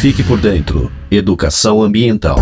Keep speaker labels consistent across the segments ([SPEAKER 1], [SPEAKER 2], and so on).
[SPEAKER 1] Fique por dentro. Educação ambiental.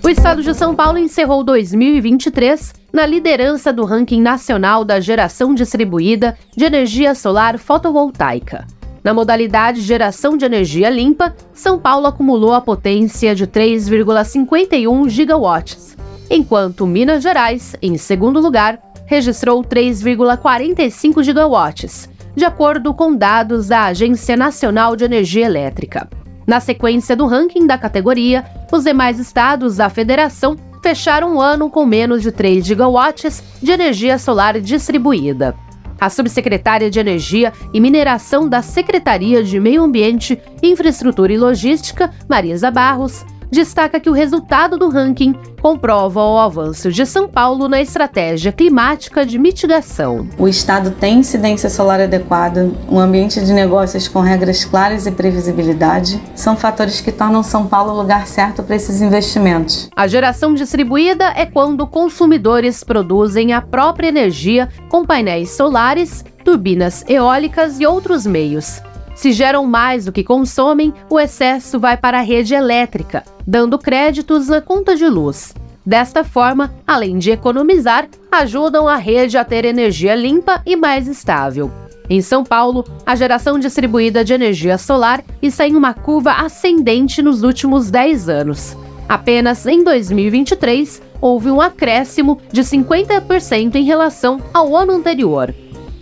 [SPEAKER 2] O estado de São Paulo encerrou 2023 na liderança do ranking nacional da geração distribuída de energia solar fotovoltaica. Na modalidade geração de energia limpa, São Paulo acumulou a potência de 3,51 gigawatts, enquanto Minas Gerais, em segundo lugar, registrou 3,45 gigawatts, de acordo com dados da Agência Nacional de Energia Elétrica. Na sequência do ranking da categoria, os demais estados da federação fecharam o ano com menos de 3 gigawatts de energia solar distribuída. A subsecretária de Energia e Mineração da Secretaria de Meio Ambiente, Infraestrutura e Logística, Marisa Barros, destaca que o resultado do ranking comprova o avanço de São Paulo na estratégia climática de mitigação.
[SPEAKER 3] O Estado tem incidência solar adequada, um ambiente de negócios com regras claras e previsibilidade são fatores que tornam São Paulo o lugar certo para esses investimentos.
[SPEAKER 2] A geração distribuída é quando consumidores produzem a própria energia com painéis solares, turbinas eólicas e outros meios. Se geram mais do que consomem, o excesso vai para a rede elétrica, dando créditos na conta de luz. Desta forma, além de economizar, ajudam a rede a ter energia limpa e mais estável. Em São Paulo, a geração distribuída de energia solar está em uma curva ascendente nos últimos 10 anos. Apenas em 2023, houve um acréscimo de 50% em relação ao ano anterior.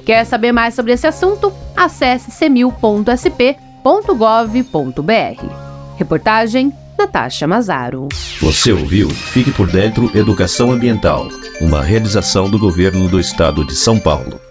[SPEAKER 2] Quer saber mais sobre esse assunto? Acesse semil.sp.gov.br. Reportagem Natasha Mazaro.
[SPEAKER 1] Você ouviu Fique por Dentro Educação Ambiental, uma realização do governo do estado de São Paulo.